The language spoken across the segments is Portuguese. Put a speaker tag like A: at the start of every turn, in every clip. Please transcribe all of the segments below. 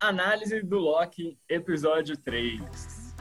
A: análise do Loki, episódio 3.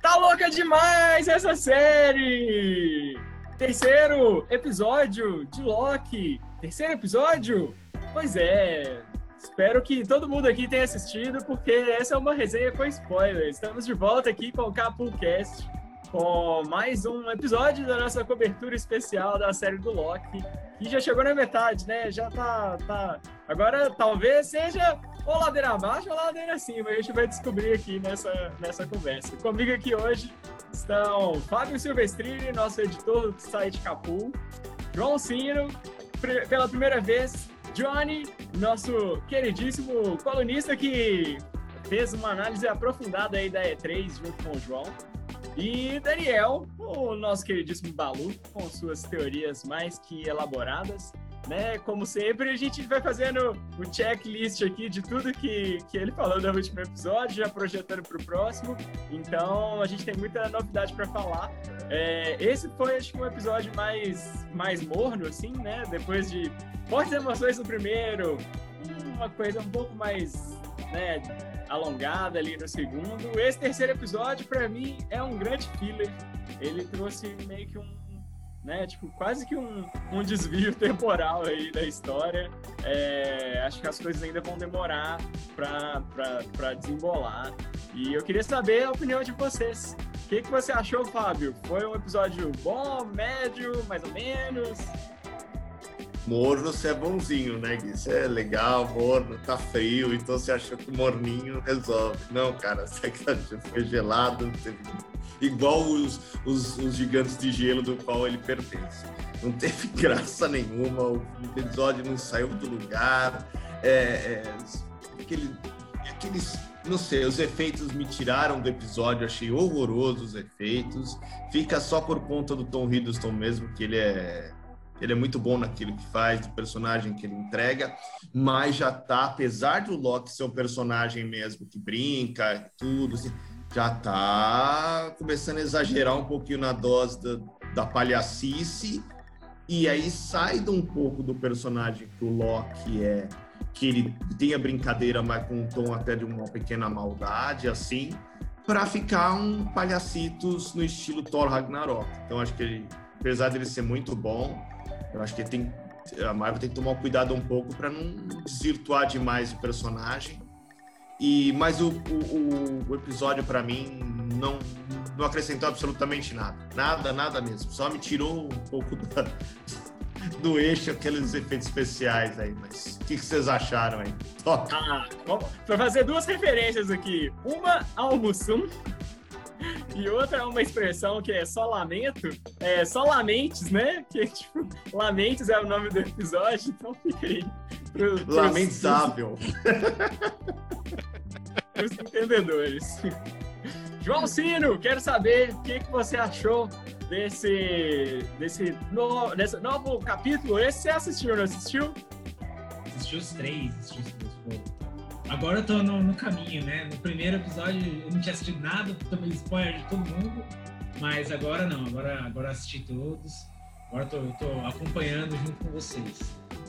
A: Tá louca demais essa série! Terceiro episódio de Loki. Terceiro episódio? Pois é. Espero que todo mundo aqui tenha assistido, porque essa é uma resenha com spoilers. Estamos de volta aqui com o Capulcast, com mais um episódio da nossa cobertura especial da série do Loki, que já chegou na metade, né? Já tá. tá... Agora talvez seja ou ladeira abaixo ou ladeira acima. A gente vai descobrir aqui nessa, nessa conversa. Comigo aqui hoje estão Fábio Silvestrini, nosso editor do site Capu, João Ciro, pela primeira vez, Johnny, nosso queridíssimo colunista que fez uma análise aprofundada aí da E3 junto com o João. E Daniel, o nosso queridíssimo Balu, com suas teorias mais que elaboradas né? Como sempre, a gente vai fazendo o checklist aqui de tudo que, que ele falou no último episódio, já projetando para o próximo. Então, a gente tem muita novidade para falar. É, esse foi, acho que, um episódio mais, mais morno, assim, né? Depois de fortes emoções no primeiro, uma coisa um pouco mais, né? Alongada ali no segundo. Esse terceiro episódio, para mim, é um grande filler. Ele trouxe meio que um né? Tipo, quase que um, um desvio temporal aí da história. É, acho que as coisas ainda vão demorar para desembolar. E eu queria saber a opinião de vocês. O que, que você achou, Fábio? Foi um episódio bom, médio, mais ou menos?
B: Morno você é bonzinho, né, Gui? Você é legal, morno, tá frio, então você achou que morninho resolve. Não, cara, você foi gelado, teve igual os, os, os, gigantes de gelo do qual ele pertence. Não teve graça nenhuma, o episódio não saiu do lugar, é, é, aquele, aqueles, não sei, os efeitos me tiraram do episódio, achei horrorosos os efeitos, fica só por conta do Tom Hiddleston mesmo, que ele é ele é muito bom naquilo que faz, do personagem que ele entrega, mas já tá, apesar do Loki ser um personagem mesmo que brinca, tudo, assim, já tá começando a exagerar um pouquinho na dose da, da palhacice e aí sai de um pouco do personagem que o Loki é, que ele tem a brincadeira, mas com um tom até de uma pequena maldade, assim, para ficar um palhacitos no estilo Thor Ragnarok. Então acho que ele, apesar dele ser muito bom, eu acho que tem a Marvel tem que tomar cuidado um pouco para não desvirtuar demais o personagem e, mas o, o, o episódio, para mim, não, não acrescentou absolutamente nada. Nada, nada mesmo. Só me tirou um pouco da, do eixo aqueles efeitos especiais aí. Mas o que, que vocês acharam aí?
A: Top. Ah, fazer duas referências aqui. Uma ao Mussum e outra é uma expressão que é só lamento, é só lamentes, né? Que tipo, lamentes é o nome do episódio, então fica aí.
B: Pro, Lamentável.
A: os entendedores. João Sino, quero saber o que, que você achou desse, desse, no, desse novo capítulo. Esse você assistiu, não assistiu?
C: Assisti os três, assisti os três. Agora eu tô no, no, caminho, né? No primeiro episódio eu não tinha assistido nada, tomei spoiler de todo mundo. Mas agora não, agora, agora assisti todos. Agora tô, tô acompanhando junto com vocês.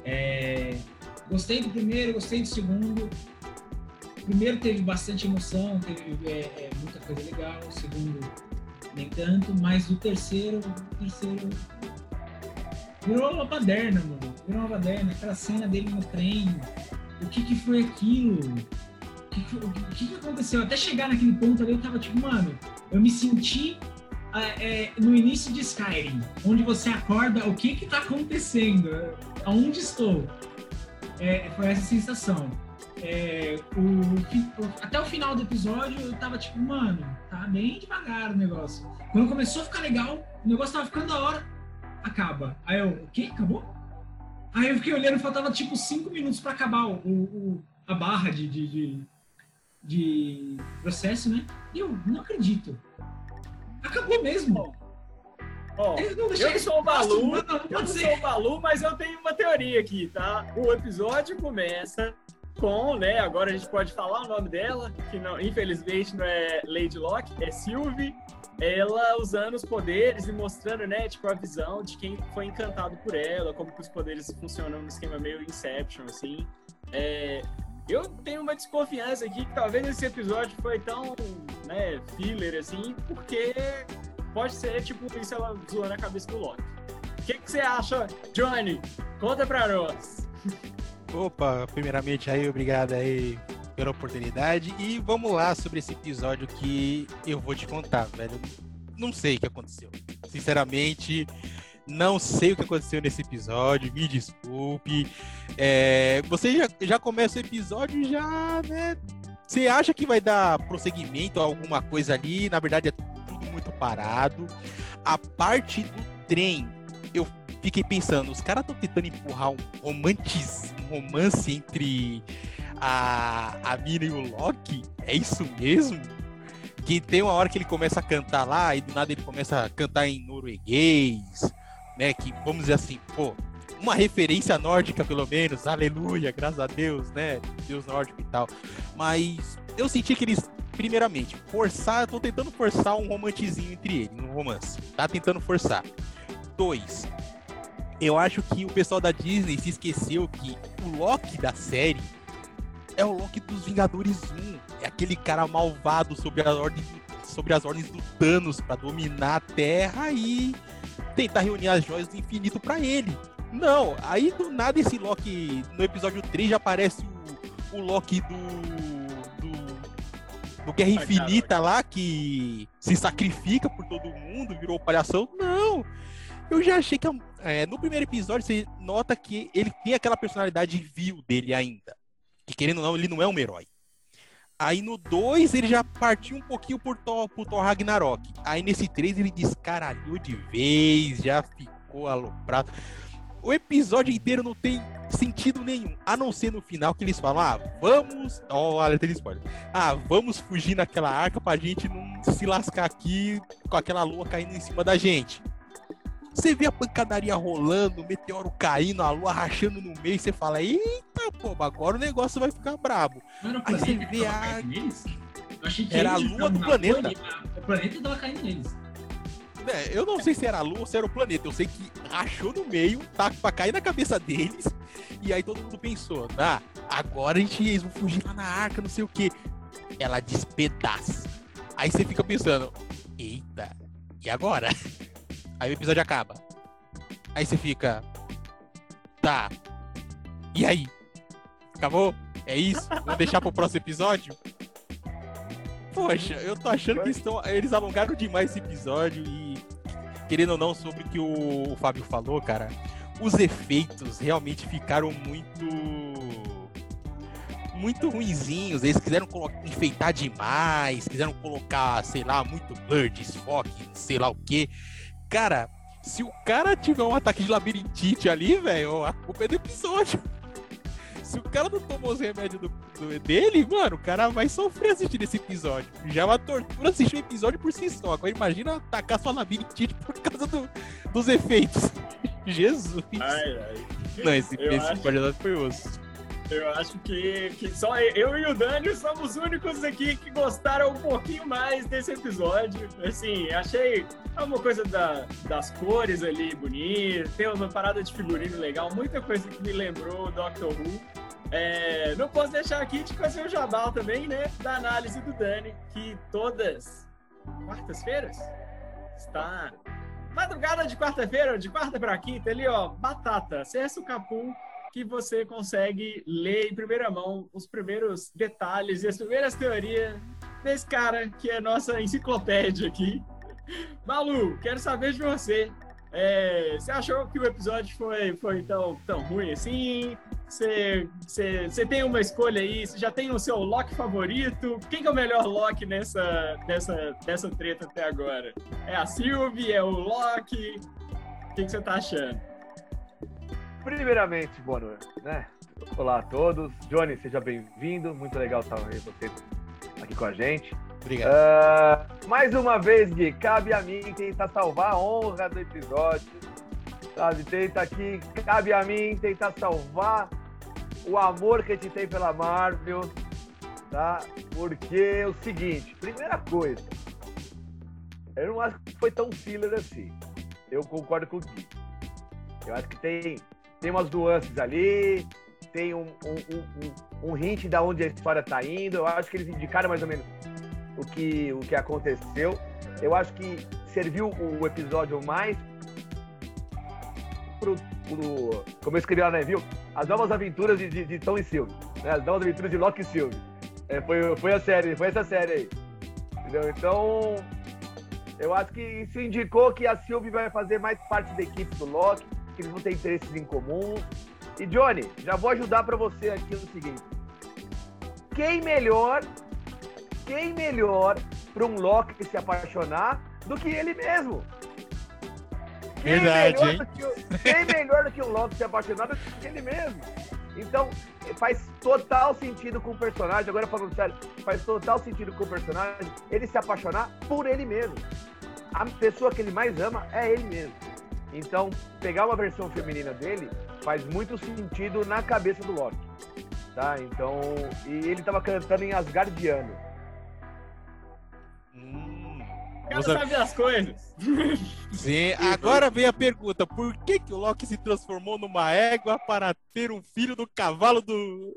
C: É, gostei do primeiro, gostei do segundo primeiro teve bastante emoção, teve é, é, muita coisa legal, o segundo nem tanto, mas o terceiro, o terceiro virou uma baderna, mano. Virou uma baderna, aquela cena dele no trem. O que que foi aquilo? O que que, que, aconteceu? Até chegar naquele ponto ali, eu tava tipo, mano, eu me senti é, no início de Skyrim, onde você acorda, o que que tá acontecendo? Aonde estou? É, foi essa sensação é, o, até o final do episódio eu tava tipo, mano, tá bem devagar o negócio. Quando começou a ficar legal, o negócio tava ficando da hora, acaba. Aí eu, o quê? Acabou? Aí eu fiquei olhando, faltava tipo cinco minutos para acabar o, o, a barra de, de, de, de, processo, né? E eu não acredito. Acabou mesmo.
A: Ó, eu não sou o Balu, não, não eu não sou o Balu, mas eu tenho uma teoria aqui, tá? O episódio começa com, né? Agora a gente pode falar o nome dela, que não, infelizmente não é Lady Locke, é Sylvie. Ela usando os poderes e mostrando, né, tipo, a visão de quem foi encantado por ela, como que os poderes funcionam no esquema meio Inception, assim. É, eu tenho uma desconfiança aqui que talvez esse episódio foi tão, né, filler assim, porque pode ser, tipo, isso ela zoando a cabeça do Loki. O que, que você acha, Johnny? Conta pra nós.
D: Opa, primeiramente aí, obrigado aí pela oportunidade. E vamos lá sobre esse episódio que eu vou te contar, velho. Não sei o que aconteceu. Sinceramente, não sei o que aconteceu nesse episódio, me desculpe. É, você já, já começa o episódio já, né? Você acha que vai dar prosseguimento a alguma coisa ali, na verdade é tudo muito parado. A parte do trem, eu fiquei pensando, os caras estão tentando empurrar um, romantis, um romance entre a, a Mina e o Loki? É isso mesmo? Que tem uma hora que ele começa a cantar lá e do nada ele começa a cantar em norueguês, né? Que vamos dizer assim, pô, uma referência nórdica pelo menos, aleluia, graças a Deus, né? Deus nórdico e tal. Mas eu senti que eles, primeiramente, forçar, tô tentando forçar um romantizinho entre eles, um romance. Tá tentando forçar. Dois, eu acho que o pessoal da Disney se esqueceu que o Loki da série é o Loki dos Vingadores 1. É aquele cara malvado sobre as ordens, sobre as ordens do Thanos para dominar a Terra e tentar reunir as joias do infinito para ele. Não, aí do nada esse Loki, no episódio 3 já aparece o, o Loki do, do, do Guerra Infinita lá, que se sacrifica por todo mundo, virou palhação. Não, eu já achei que é, no primeiro episódio você nota que ele tem aquela personalidade vil dele ainda. Que querendo ou não, ele não é um herói. Aí no 2 ele já partiu um pouquinho por Thor, por Thor Ragnarok. Aí nesse 3 ele descaralhou de vez, já ficou aloprado. O episódio inteiro não tem sentido nenhum, a não ser no final que eles falam: ah, vamos. Ó, oh, alerta de spoiler. Ah, vamos fugir naquela arca pra gente não se lascar aqui com aquela lua caindo em cima da gente. Você vê a pancadaria rolando, o meteoro caindo, a lua rachando no meio, e você fala, eita, pô, agora o negócio vai ficar brabo. Aí você vê a. Era a lua do planeta.
C: o planeta tava caindo neles.
D: É, eu não sei se era a lua ou se era o planeta. Eu sei que rachou no meio, tá pra cair na cabeça deles. E aí todo mundo pensou, ah, agora a gente eles vão fugir lá na arca, não sei o que. Ela despedaça. Aí você fica pensando, eita, e agora? Aí o episódio acaba. Aí você fica. Tá. E aí? Acabou? É isso? Vou deixar pro próximo episódio? Poxa, eu tô achando que estão, eles alongaram demais esse episódio e, querendo ou não, sobre o que o, Fábio falou, cara, os efeitos realmente ficaram muito. Muito ruinzinhos. Eles quiseram enfeitar demais, quiseram colocar, sei lá, muito blur, desfoque, sei lá o que. Cara, se o cara tiver um ataque de labirintite ali, velho, a culpa é do episódio. Se o cara não tomou os remédios do, do, dele, mano, o cara vai sofrer assistindo esse episódio. Já é uma tortura assistir o episódio por si só. Agora imagina atacar sua labirintite por causa do, dos efeitos. Jesus.
A: Ai, ai.
D: Não, esse, esse acho... foi osso.
A: Eu acho que, que só eu e o Dani somos os únicos aqui que gostaram um pouquinho mais desse episódio. Assim, achei uma coisa da, das cores ali bonita, tem uma parada de figurino legal, muita coisa que me lembrou Doctor Who. É, não posso deixar aqui de fazer o jabal também, né? Da análise do Dani, que todas quartas-feiras está madrugada de quarta-feira, de quarta para quinta, ali ó, batata, acessa o capum que você consegue ler em primeira mão os primeiros detalhes e as primeiras teorias desse cara que é nossa enciclopédia aqui. Malu, quero saber de você. É, você achou que o episódio foi, foi tão, tão ruim assim? Você, você, você tem uma escolha aí? Você já tem o seu Loki favorito? Quem que é o melhor Loki nessa, nessa, nessa treta até agora? É a Sylvie? É o Loki? O que, que você tá achando?
E: Primeiramente, boa noite, né? Olá a todos. Johnny, seja bem-vindo. Muito legal estar aí você aqui com a gente.
D: Obrigado.
E: Uh, mais uma vez, Gui, cabe a mim tentar salvar a honra do episódio. Sabe, tenta aqui, cabe a mim tentar salvar o amor que a gente tem pela Marvel, tá? Porque é o seguinte, primeira coisa, eu não acho que foi tão filler assim. Eu concordo com o Gui. Eu acho que tem tem umas nuances ali, tem um, um, um, um hint da onde a história tá indo. Eu acho que eles indicaram mais ou menos o que, o que aconteceu. Eu acho que serviu o episódio mais pro, pro como eu escrevi lá na review, as novas aventuras de, de, de Tom e Sylvie, né? As novas aventuras de Loki e Sylvie. É, foi, foi a série, foi essa série aí. Entendeu? Então, eu acho que isso indicou que a Sylvie vai fazer mais parte da equipe do Loki, eles vão ter interesses em comum. E Johnny, já vou ajudar para você aqui no seguinte. Quem melhor, quem melhor para um Loki se apaixonar do que ele mesmo? Quem
D: Verdade,
E: melhor
D: hein?
E: do que quem melhor do que um Loki se apaixonar do que ele mesmo? Então, faz total sentido com o personagem, agora falando sério, faz total sentido com o personagem ele se apaixonar por ele mesmo. A pessoa que ele mais ama é ele mesmo. Então, pegar uma versão feminina dele faz muito sentido na cabeça do Loki. Tá? Então, e ele tava cantando em Asgardiano.
D: Hum,
A: O cara
D: vamos a-
A: sabe das coisas.
D: Sim, agora vem a pergunta: por que, que o Loki se transformou numa égua para ter um filho do cavalo do,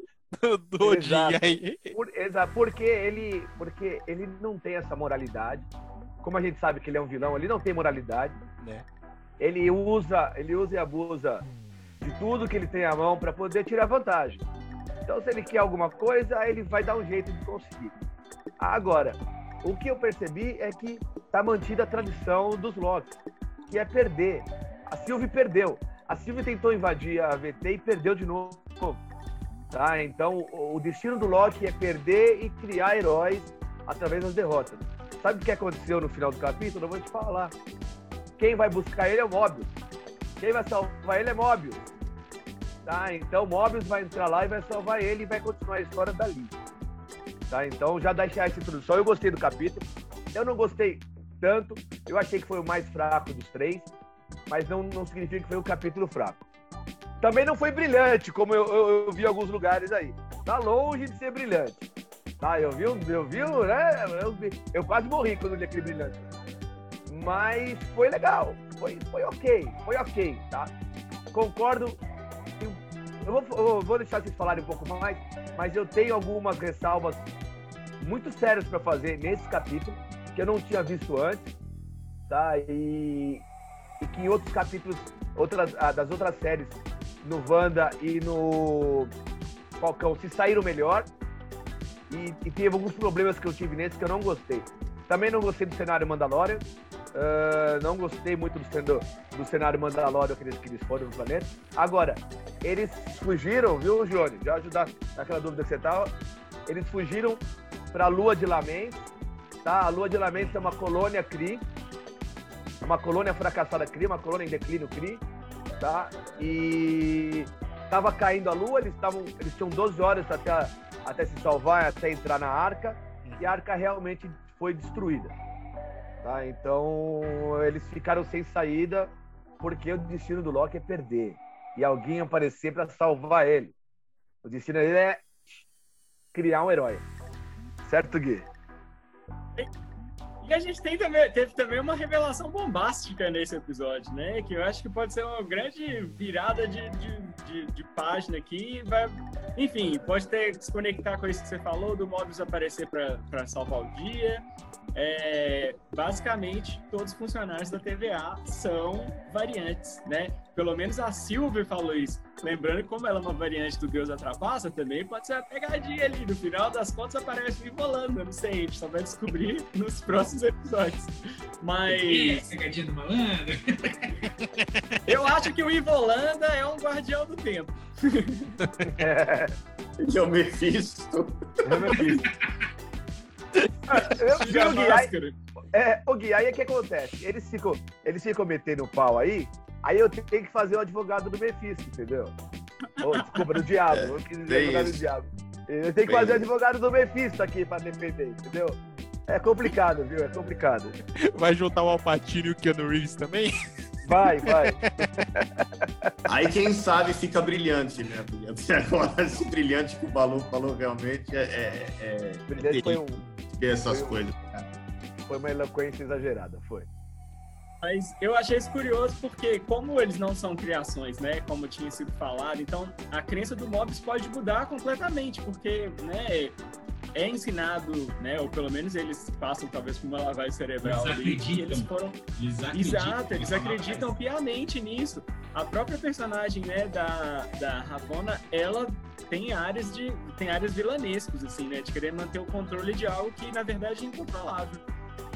D: do?
E: Exato.
D: Aí,
E: Por, exa- porque ele, porque ele não tem essa moralidade. Como a gente sabe que ele é um vilão, ele não tem moralidade.
D: né?
E: Ele usa, ele usa e abusa de tudo que ele tem à mão para poder tirar vantagem. Então, se ele quer alguma coisa, ele vai dar um jeito de conseguir. Agora, o que eu percebi é que tá mantida a tradição dos Locks, que é perder. A Sylvie perdeu. A Sylvie tentou invadir a VT e perdeu de novo. Tá? Então, o o destino do Loki é perder e criar heróis através das derrotas. Sabe o que aconteceu no final do capítulo? Eu vou te falar. Quem vai buscar ele é o Mobius. Quem vai salvar ele é Mobius. Tá? Então, Mobius vai entrar lá e vai salvar ele e vai continuar a história dali. Tá? Então, já deixar essa introdução. Eu gostei do capítulo. Eu não gostei tanto. Eu achei que foi o mais fraco dos três. Mas não, não significa que foi um capítulo fraco. Também não foi brilhante, como eu, eu, eu vi em alguns lugares aí. Tá longe de ser brilhante. Tá, eu vi, eu vi, né? Eu, eu quase morri quando li aquele brilhante. Mas foi legal. Foi, foi ok. Foi ok, tá? Concordo. Eu vou, eu vou deixar vocês falarem um pouco mais, mas eu tenho algumas ressalvas muito sérias para fazer nesse capítulo, que eu não tinha visto antes, tá? E, e que em outros capítulos, outras, ah, das outras séries, no Wanda e no Falcão, se saíram melhor. E, e teve alguns problemas que eu tive nesse que eu não gostei. Também não gostei do cenário Mandalorian. Ah, não gostei muito do, do cenário Mandalorian que eles, que eles foram no planeta. Agora, eles fugiram, viu, Johnny? Já ajudar naquela dúvida que você tava. Eles fugiram para a Lua de Lamentes, tá? A Lua de Lamentes é uma colônia é uma colônia fracassada Kree, uma colônia em declínio Kree, tá? E tava caindo a Lua, eles estavam, eles tinham 12 horas até, até se salvar, até entrar na Arca, e a Arca realmente foi destruída, tá? Então eles ficaram sem saída porque o destino do Loki é perder e alguém aparecer para salvar ele. O destino dele é criar um herói. Certo, Gui?
A: E a gente tem também, teve também uma revelação bombástica nesse episódio, né? Que eu acho que pode ser uma grande virada de, de, de, de página aqui. Vai, enfim, pode ter se conectar com isso que você falou, do Mobius aparecer para salvar o dia. É, basicamente, todos os funcionários da TVA são variantes, né? Pelo menos a Silver falou isso. Lembrando que como ela é uma variante do Deus da Trapaça, também pode ser uma pegadinha ali. No final das contas aparece o Ivolanda, não sei, a gente só vai descobrir nos próximos episódios.
C: Ih,
A: Mas
C: Pegadinha do malandro.
A: eu acho que o Ivolanda é um guardião do tempo.
E: É,
B: Que é o Mephisto.
E: eu não fiz. Ah, eu,
A: Tira a
E: viu, Gui? Aí,
A: máscara.
E: é, o Gui, aí o que acontece? Eles ficam, eles ficam metendo o pau aí, aí eu tenho que fazer o advogado do Mephisto, entendeu? Ô, desculpa, do diabo. Eu quis dizer advogado do diabo. Eu tenho que
B: Bem
E: fazer o advogado do Mephisto aqui pra defender, entendeu? É complicado, viu? É complicado.
D: Vai juntar o Alpatino e o Keanu Reeves também?
E: Vai, vai.
B: Aí quem sabe fica brilhante, né? Brilhante. Agora, esse brilhante que o Balu falou realmente é, é, é
E: Brilhante foi, um,
B: essas
E: Foi um-
B: coisas.
E: foi uma eloquência exagerada, foi.
A: Mas eu achei isso curioso porque, como eles não são criações, né? Como tinha sido falado, então a crença do Mobius pode mudar completamente, porque, né? É ensinado, né? Ou pelo menos eles passam talvez por uma lavagem cerebral.
C: Eles acreditam.
A: eles foram
C: Eles acreditam.
A: Exato, eles acreditam piamente nisso. A própria personagem, né, da, da Ravonna, ela tem áreas de tem áreas vilanescas assim, né, de querer manter o controle de algo que na verdade é incontrolável.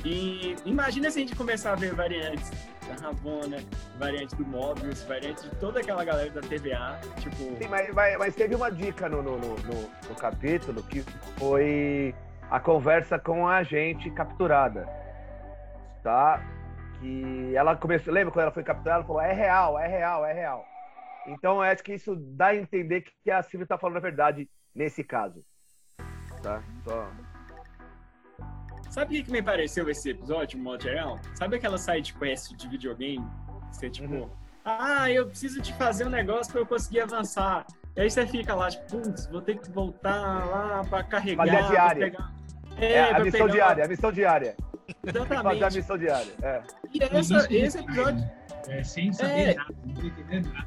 A: E imagina se a gente começar a ver variantes da Ravonna, variante do Mobius, variante de toda aquela galera da TVA, tipo,
E: Sim, mas, mas- mas teve uma dica no, no, no, no- capítulo que foi a conversa com a agente capturada. Tá? Que ela começou. Lembra quando ela foi capturada? Ela falou: é real, é real, é real. Então acho que isso dá a entender que a Silvia tá falando a verdade nesse caso. Tá? Só.
A: Sabe o que, me pareceu esse episódio, de modo geral? Sabe aquela side quest de videogame? Você, tipo,
E: Uhum.
A: ah, eu preciso de fazer um negócio pra eu conseguir avançar. E aí você fica lá, tipo, putz, vou ter que voltar lá pra carregar.
E: Fazer a diária.
A: pegar-
E: É,
A: É,
E: a missão
A: pegar-
E: diária, a missão diária. Que fazer a
A: Exatamente.
E: missão diária. É.
A: E essa, esse episódio,
C: É, sem saber
A: É.
C: nada, não entendendo nada.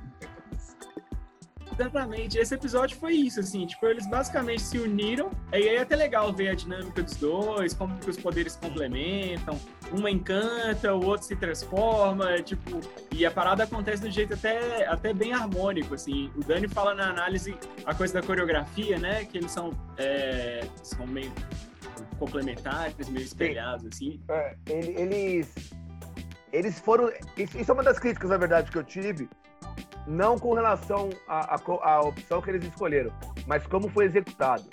A: Exatamente, esse episódio foi isso, assim, tipo, eles basicamente se uniram, e aí é até legal ver a dinâmica dos dois, como que os poderes complementam, uma encanta, o outro se transforma, tipo, e a parada acontece de um jeito até, até bem harmônico, assim, o Dani fala na análise a coisa da coreografia, né, que eles são, é, são meio complementares, meio espelhados, assim,
E: É, ele- eles, eles foram. Isso é uma das críticas, na verdade, que eu tive, não com relação à, opção que eles escolheram, mas como foi executado.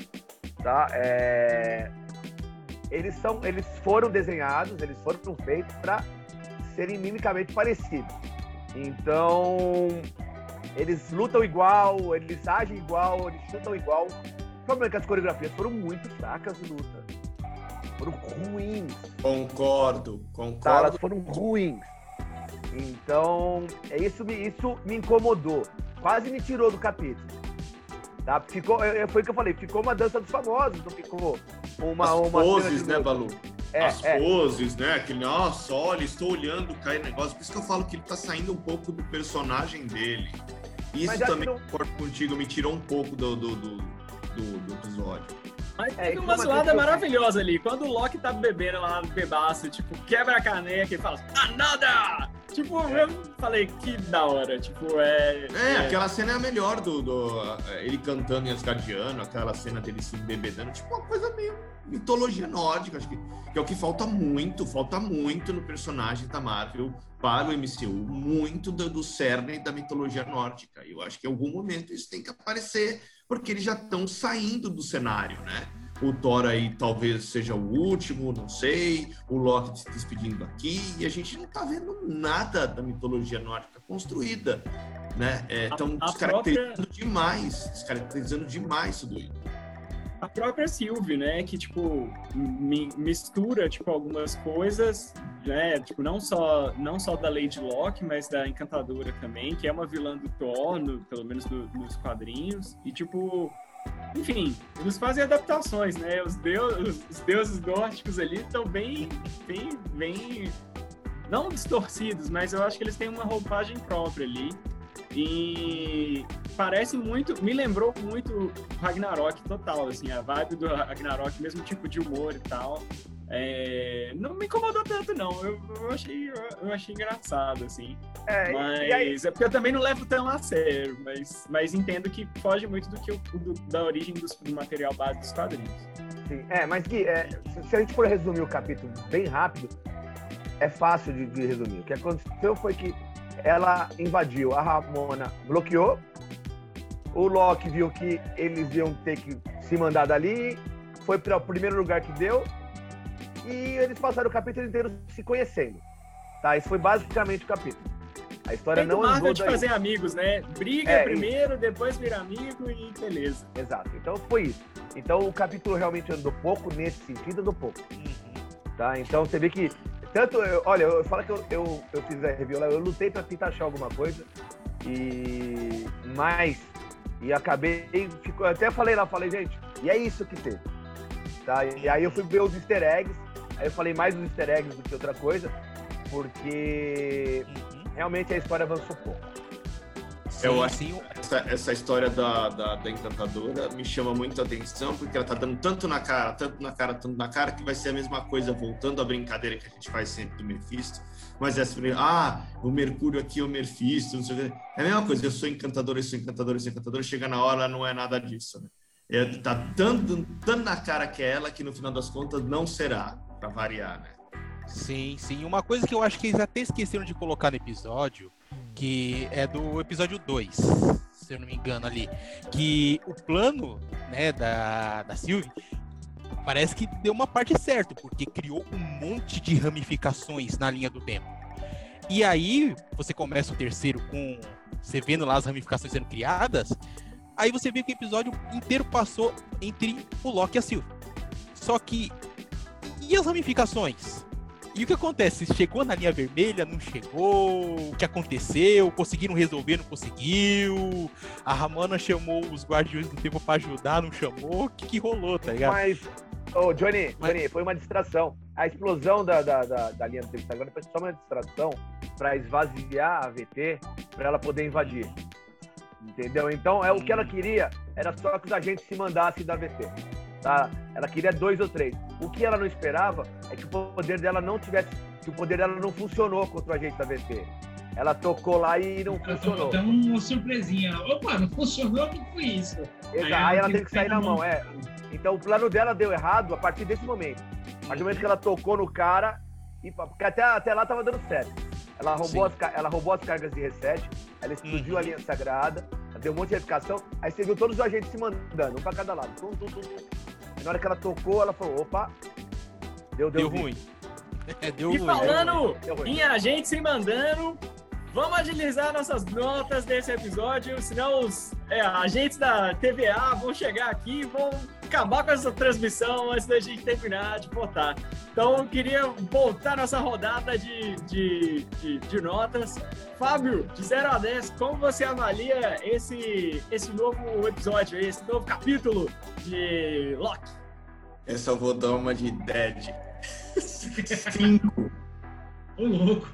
E: Tá? É, eles, são, eles foram desenhados, eles foram feitos para serem mimicamente parecidos. Então, eles lutam igual, eles agem igual, eles chutam igual. O problema é que as coreografias foram muito fracas de luta. Foram ruins.
B: Concordo,
E: Tá, elas
B: concordo.
E: foram ruins. Então, é isso, me- isso me incomodou. Quase me tirou do capítulo. Tá? Ficou, é- é- foi o que eu falei, ficou uma dança dos famosos, não ficou uma.
B: As
E: uma
B: poses, né. Balu?
E: É,
B: As
E: é.
B: poses, né? Aquele, nossa, olha, estou olhando cair negócio. Por isso que eu falo que ele tá saindo um pouco do personagem dele. Isso
E: Mas
B: também,
E: não-
B: concordo contigo, me tirou um pouco do, do, do, do- do episódio.
A: Mas
E: É,
A: uma
E: é uma
A: zoada maravilhosa ali. Quando o Loki tá bebendo lá no bebaço, tipo, quebra a caneca e fala, nada! Tipo, eu falei, que da hora. Tipo, é.
B: É, aquela cena é a melhor do, do ele cantando em Asgardiano, aquela cena dele se embebedando, tipo uma coisa meio mitologia nórdica, acho que, que é o que falta muito, falta muito no personagem da Marvel para o MCU, muito do, do cerne da mitologia nórdica. E eu acho que em algum momento isso tem que aparecer, porque eles já estão saindo do cenário, né? O Thor aí talvez seja o último, não sei. O Loki se despedindo aqui. E a gente não tá vendo nada da mitologia nórdica construída, né? Estão
A: a
B: descaracterizando demais, descaracterizando demais tudo isso.
A: A própria Sylvie, né, que, tipo, mi- mistura, tipo, algumas coisas, né, tipo, não só, não só da Lady Locke, mas da Encantadora também, que é uma vilã do Thor, no- pelo menos do- nos quadrinhos, e, tipo, enfim, eles fazem adaptações, né, os, deus, os deuses nórdicos ali estão bem, bem, bem, não distorcidos, mas eu acho que eles têm uma roupagem própria ali, e parece muito, me lembrou muito Ragnarok total, assim, a vibe do Ragnarok, mesmo tipo de humor e tal. É, não me incomodou tanto, não. Eu, eu achei, eu achei engraçado, assim.
E: É,
A: Mas é porque eu também não levo tão a sério, mas, mas entendo que foge muito do que o, do- da origem dos- do material base dos quadrinhos.
E: sim. É, mas Gui, é, se- se a gente for resumir o capítulo bem rápido, é fácil de, de resumir. O que aconteceu foi que ela invadiu, a Ramona bloqueou, o Loki viu que eles iam ter que se mandar dali, foi para o primeiro lugar que deu, e eles passaram o capítulo inteiro se conhecendo. Tá? Isso foi basicamente o capítulo. A história
A: Tem do
E: não
A: Marvel
E: andou
A: de
E: daí.
A: fazer amigos, né? Briga
E: É,
A: primeiro, depois vira amigo e beleza.
E: Exato. Então foi isso. Então o capítulo realmente andou pouco nesse sentido, andou pouco. Tá? Então você vê que. Tanto, eu- olha, eu falo que eu, eu, eu fiz a review lá, eu lutei pra tentar achar alguma coisa. E. Mas. E acabei. Ficou, eu até falei lá, falei, gente, e é isso que teve. Tá? E aí eu fui ver os easter eggs. Aí eu falei mais os easter eggs do que outra coisa. porque
D: Uhum.
E: realmente a história avançou pouco.
B: Eu
D: Sim,
B: acho-
D: sim,
B: Essa, essa história da, da, da encantadora me chama muito a atenção, porque ela tá dando tanto na cara, tanto na cara, tanto na cara, que vai ser a mesma coisa, voltando à brincadeira que a gente faz sempre do Mephisto. Mas essa, ah, o Mercúrio aqui é o Mephisto, não sei o quê. É a mesma coisa, eu sou encantadora, eu sou encantadora, eu sou encantadora, chega na hora, não é nada disso, né? É, tá tanto, tanto na cara que é ela, que no final das contas não será, pra variar, né?
D: Sim, sim. Uma coisa que eu acho que eles até esqueceram de colocar no episódio, que é do episódio 2, se eu não me engano ali, que o plano, né, da, da Sylvie parece que deu uma parte certa, porque criou um monte de ramificações na linha do tempo. E aí, você começa o terceiro com você vendo lá as ramificações sendo criadas, aí você vê que o episódio inteiro passou entre o Loki e a Sylvie. Só que e as ramificações? E o que acontece? Chegou na linha vermelha, não chegou? O que aconteceu? Conseguiram resolver, não conseguiu? A Ramona chamou os guardiões do tempo pra ajudar, não chamou? O que, que rolou, tá ligado?
E: Mas, ô, Johnny,
D: Mas-
E: Johnny, foi uma distração. A explosão da, da, da, da linha do tempo agora foi só uma distração para esvaziar a VT para ela poder invadir. Entendeu? Então, é, o que ela queria era só que os agentes se mandassem da VT. Tá? Ela queria dois ou três. O que ela não esperava é que o poder dela não tivesse. que o poder dela não funcionou contra o agente da VT. Ela tocou lá e não funcionou.
C: Então, uma surpresinha. Opa, não funcionou, o que foi isso?
E: Exato,
C: Aí
E: Aí ela
C: ela
E: teve que sair na mão, é. Então o plano dela deu errado a partir desse momento. A partir do momento que ela tocou no cara, e, porque até, até lá tava dando certo. Ela roubou,
D: Sim.
E: as, ela roubou as cargas de reset, ela explodiu
D: Uhum.
E: a linha sagrada, ela deu um monte de edificação, aí você viu todos os agentes se mandando, um pra cada lado. Tum, tum, tum, Aí na hora que ela tocou, ela falou, opa, deu, deu,
D: Deu ruim. É, deu
A: E
D: ruim.
A: falando
E: Deu ruim.
A: em agente se mandando, vamos agilizar nossas notas desse episódio, senão os é, agentes da TVA vão chegar aqui e vão acabar com essa transmissão antes da gente terminar de votar. Então eu queria voltar nossa rodada de, de, de, de notas. Fábio, de 0 a 10, como você avalia esse, esse novo episódio, esse novo capítulo de Loki?
B: Eu vou dar uma de Dead. Cinco.
C: Ô, louco.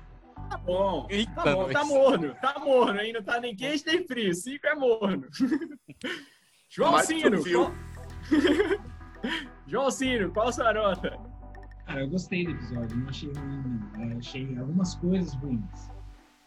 A: Tá bom.
D: Eita,
A: Tá bom,
D: nós.
A: tá morno, tá morno, aí não tá nem quente nem frio, cinco é morno. João Ciro,
B: frio.
A: qual... João Ciro, qual a sua nota?
C: Cara, eu gostei do episódio, não achei ruim, não. É, achei algumas coisas ruins.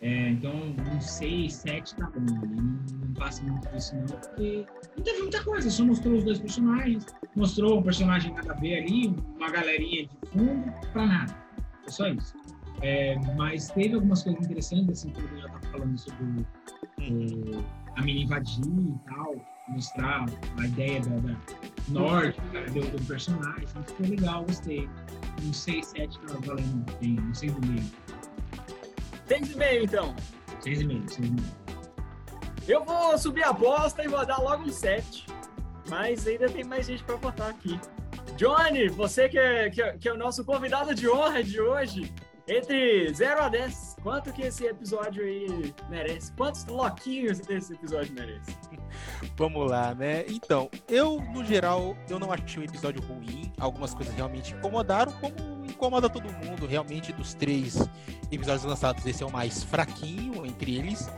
C: É, então, um 6, 7 tá bom. né? Não, não passa muito disso, não, porque não teve muita coisa. Só mostrou os dois personagens, mostrou um personagem nada a ver ali, uma galerinha de fundo, pra nada. Foi só isso. É, mas teve algumas coisas interessantes, assim, como eu já tava falando sobre o, o- a mina invadir e tal, mostrar a ideia da, da norte, do, do personagem. Então, ficou legal, gostei. Um 6, 7 tá valendo bem, um 6,5.
A: Seis e meio, então.
C: 6,5, 6,5.
A: Eu vou subir a bosta e vou dar logo um 7. Mas ainda tem mais gente pra votar aqui. Johnny, você que é, que é- que é o nosso convidado de honra de hoje, entre 0 a 10, quanto que esse episódio aí merece? Quantos loquinhos esse episódio merece?
D: Vamos lá, né? Então, eu, no geral, eu não achei o episódio ruim. Algumas coisas realmente incomodaram, como incomoda todo mundo. Realmente, dos três episódios lançados, esse é o mais fraquinho entre eles.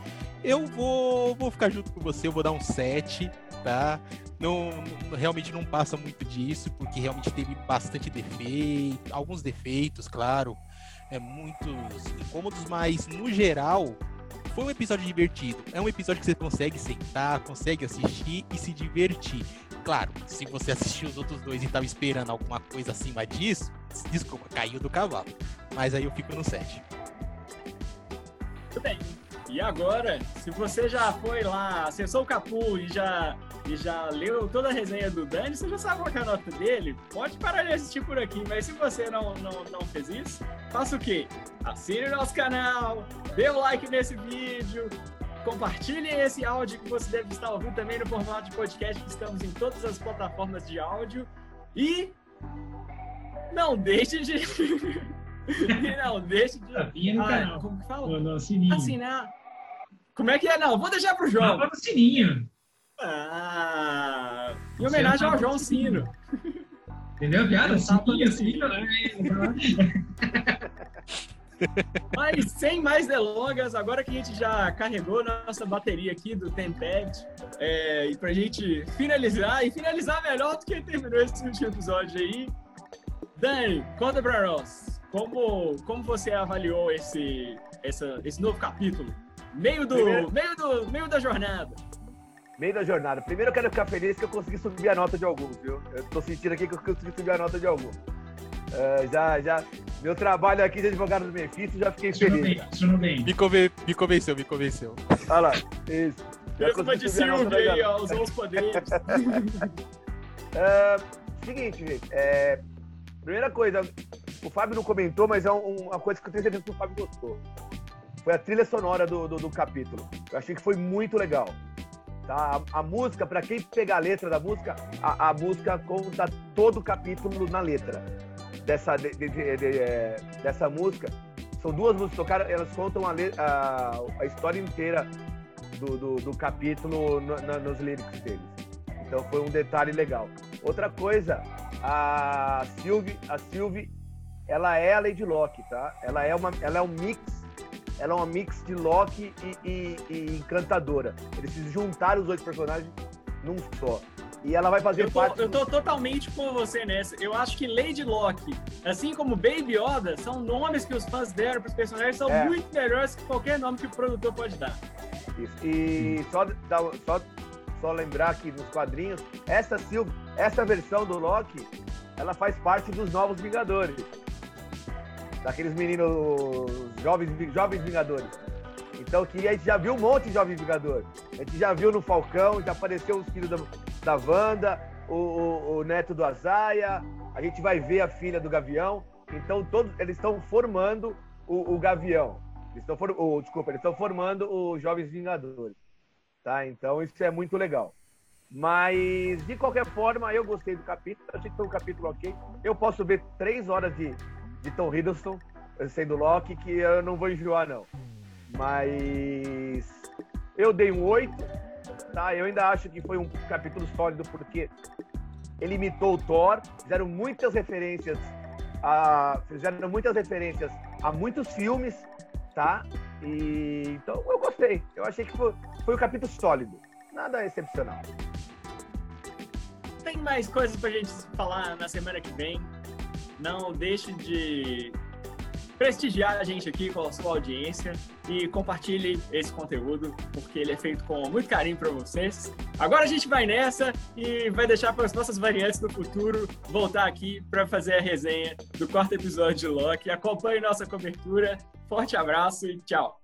D: Eu vou, vou ficar junto com você, eu vou dar um 7, tá? Não, não- realmente não passa muito disso, porque realmente teve bastante defeito, alguns defeitos, claro, é, muitos incômodos, mas no geral foi um episódio divertido. É um episódio que você consegue sentar, consegue assistir e se divertir. Claro, se você assistiu os outros dois e estava esperando alguma coisa acima disso, desculpa, caiu do cavalo. Mas aí eu fico no 7.
A: Muito bem. E agora, se você já foi lá, acessou o Capu e já, e já leu toda a resenha do Dani, você já sabe qual é a nota dele, pode parar de assistir por aqui. Mas se você não, não, não fez isso, faça o quê? Assine o nosso canal, dê o like nesse vídeo, compartilhe esse áudio que você deve estar ouvindo também no formato de podcast, que estamos em todas as plataformas de áudio. E não deixe de. não deixe de.
C: Tapinha no
A: Ah,
C: canal.
A: como que fala?
C: No, no sininho.
A: Assinar. Como é que é? Não, vou deixar pro João.
C: Tapa no sininho.
A: Ah, em homenagem ao João. Sino.
C: Entendeu,
A: no
C: Sininho, sininho.
A: sininho.
C: é, vai lá.
A: Mas sem mais delongas, agora que a gente já carregou nossa bateria aqui do Tempad, é, e pra gente finalizar, e finalizar melhor do que terminou esse último episódio aí, Dani, conta pra nós, como, como você avaliou esse, essa, esse novo capítulo? Meio do,
E: Primeiro-
A: meio do, meio da jornada.
E: Meio da jornada. Primeiro eu quero ficar feliz que eu consegui subir a nota de alguns, viu? Eu tô sentindo aqui que eu consegui subir a nota de alguns. É, já, já. Meu trabalho aqui de advogado do benefício, já fiquei
C: Funcionou
E: feliz.
C: bem, funcionou bem.
D: Me, conven- me convenceu, me convenceu.
E: Olha lá, isso.
A: Mesma de
E: da
A: aí, ó, usou os poderes.
E: É, seguinte, gente. É, primeira coisa, o Fábio não comentou, mas é um- uma coisa que eu tenho certeza que o Fábio gostou. Foi a trilha sonora do, do, do capítulo. Eu achei que foi muito legal. Tá? A, a música, para quem pegar a letra da música, a, a música conta todo o capítulo na letra dessa, de- de- de- é, dessa música. São duas músicas tocadas, elas contam a, a, a história inteira do, do, do capítulo no- nos lyrics deles. Então foi um detalhe legal. Outra coisa, a Sylvie, a Sylvie, ela é a Lady Locke, tá? Ela é uma, ela é um mix, ela é uma mix de Locke e, e- e Encantadora. Eles se juntaram os dois personagens num só. E ela vai fazer
A: Eu tô,
E: parte.
A: eu tô totalmente com você nessa. Eu acho que Lady Locke, assim como Baby Yoda, são nomes que os fãs deram para os personagens, são
E: É.
A: muito melhores que qualquer nome que o produtor pode dar.
E: Isso. E só, só, só lembrar que nos quadrinhos, essa Sylvie, essa versão do Loki, ela faz parte dos Novos Vingadores. Daqueles meninos jovens, jovens Vingadores. Então que a gente já viu um monte de Jovens Vingadores. A gente já viu no Falcão, já apareceu os filhos da, da Wanda, o, o- o neto do Azaia, a gente vai ver a filha do Gavião. Então todos eles estão formando o, o Gavião. Eles estão for- o- desculpa, eles estão formando os Jovens Vingadores. Tá? Então isso é muito legal. Mas, de qualquer forma, eu gostei do capítulo. Achei que foi um capítulo ok. Eu posso ver três horas de, de Tom Hiddleston sendo Loki, que eu não vou enjoar, não. Mas eu dei um 8, tá? Eu ainda acho que foi um capítulo sólido, porque ele imitou o Thor, fizeram muitas referências a, fizeram muitas referências a muitos filmes, tá? E então eu gostei. Eu achei que foi, foi um capítulo sólido. Nada excepcional.
A: Tem mais coisas pra gente falar na semana que vem. Não deixe de prestigiar a gente aqui com a sua audiência e compartilhe esse conteúdo, porque ele é feito com muito carinho para vocês. Agora a gente vai nessa e vai deixar para as nossas variantes do futuro voltar aqui para fazer a resenha do quarto episódio de Loki. Acompanhe nossa cobertura. Forte abraço e tchau!